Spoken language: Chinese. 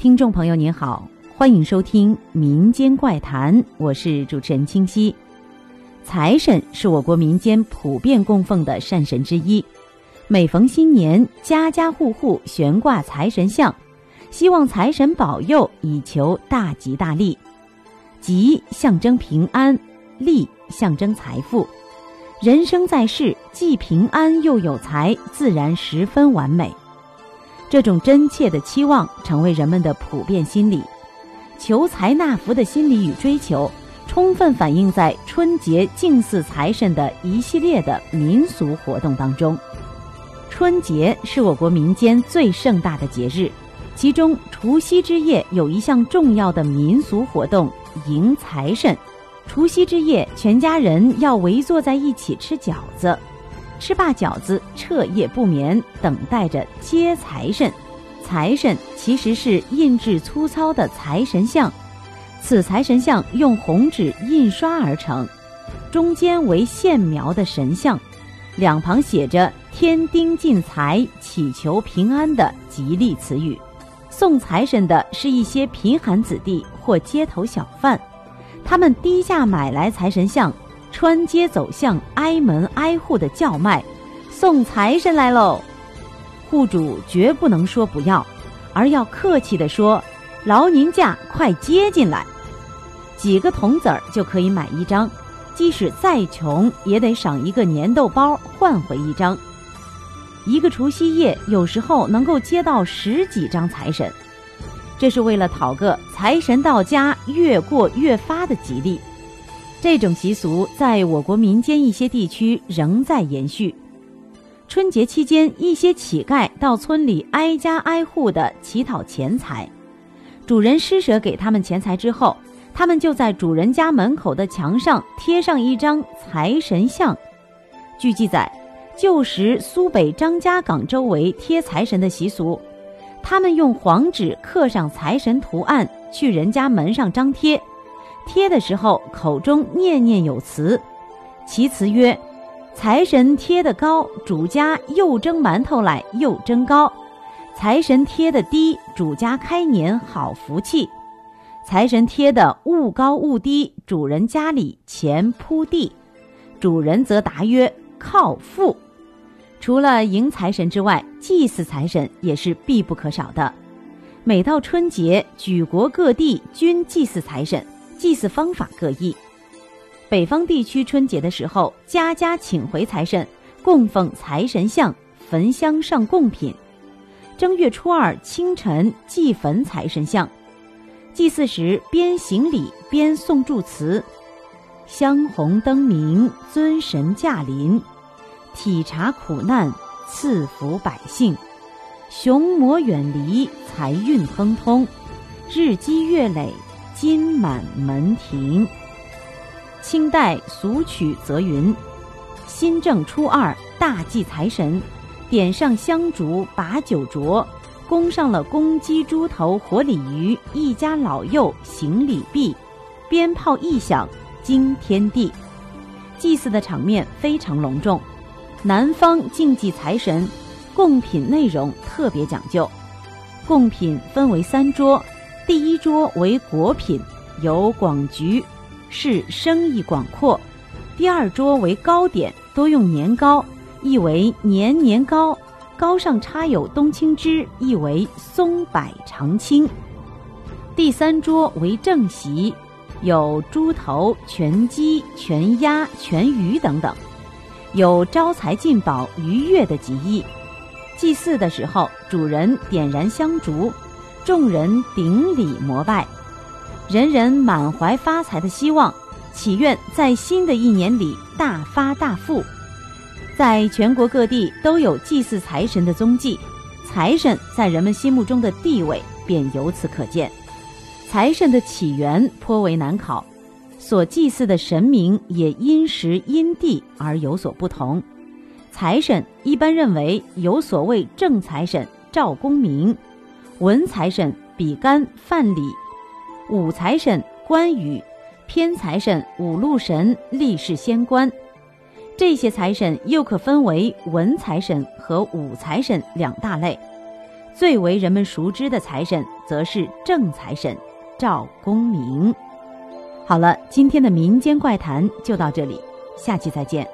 听众朋友您好，欢迎收听《民间怪谈》，我是主持人清溪。财神是我国民间普遍供奉的善神之一，每逢新年，家家户户悬挂财神像，希望财神保佑，以求大吉大利。吉象征平安，利象征财富。人生在世，既平安又有财，自然十分完美。这种真切的期望成为人们的普遍心理，求财纳福的心理与追求，充分反映在春节敬祀财神的一系列的民俗活动当中。春节是我国民间最盛大的节日，其中除夕之夜有一项重要的民俗活动——迎财神。除夕之夜，全家人要围坐在一起吃饺子。吃罢饺子，彻夜不眠，等待着接财神。财神其实是印制粗糙的财神像，此财神像用红纸印刷而成，中间为线描的神像，两旁写着“添丁进财，祈求平安”的吉利词语。送财神的是一些贫寒子弟或街头小贩，他们低价买来财神像。穿街走巷，挨门挨户的叫卖：“送财神来喽！”户主绝不能说不要，而要客气地说：“劳您驾，快接进来。”几个铜子儿就可以买一张，即使再穷，也得赏一个粘豆包换回一张。一个除夕夜，有时候能够接到十几张财神，这是为了讨个财神到家，越过越发的吉利。这种习俗在我国民间一些地区仍在延续。春节期间，一些乞丐到村里挨家挨户的乞讨钱财，主人施舍给他们钱财之后，他们就在主人家门口的墙上贴上一张财神像。据记载，旧时苏北张家港周围贴财神的习俗，他们用黄纸刻上财神图案，去人家门上张贴。贴的时候，口中念念有词，其词曰：“财神贴的高，主家又蒸馒头来又蒸糕；财神贴的低，主家开年好福气；财神贴的物高物低，主人家里钱铺地，主人则答曰：靠富。”除了迎财神之外，祭祀财神也是必不可少的。每到春节，举国各地均祭祀财神。祭祀方法各异，北方地区春节的时候，家家请回财神，供奉财神像，焚香上贡品。正月初二清晨祭焚财神像，祭祀时边行礼边诵祝词：“香红灯明，尊神驾临，体察苦难，赐福百姓，雄魔远离，财运亨通，日积月累。”金满门庭。清代俗曲则云：“新正初二大祭财神，点上香烛把酒酌，供上了公鸡、猪头、活鲤鱼，一家老幼行礼毕，鞭炮一响惊天地。”祭祀的场面非常隆重。南方敬祭财神，贡品内容特别讲究，贡品分为三桌。第一桌为果品，有广菊，是生意广阔；第二桌为糕点，多用年糕，意为年年高，糕上插有冬青枝，意为松柏长青；第三桌为正席，有猪头、全鸡、全鸭、全鱼等等，有招财进宝、愉悦的吉意。祭祀的时候，主人点燃香烛。众人顶礼膜拜，人人满怀发财的希望，祈愿在新的一年里大发大富。在全国各地都有祭祀财神的踪迹，财神在人们心目中的地位便由此可见。财神的起源颇为难考，所祭祀的神明也因时因地而有所不同。财神一般认为有所谓正财神赵公明。文财神比干、范蠡，武财神关羽，偏财神五路神力士仙官。这些财神又可分为文财神和武财神两大类。最为人们熟知的财神则是正财神赵公明。好了，今天的民间怪谈就到这里，下期再见。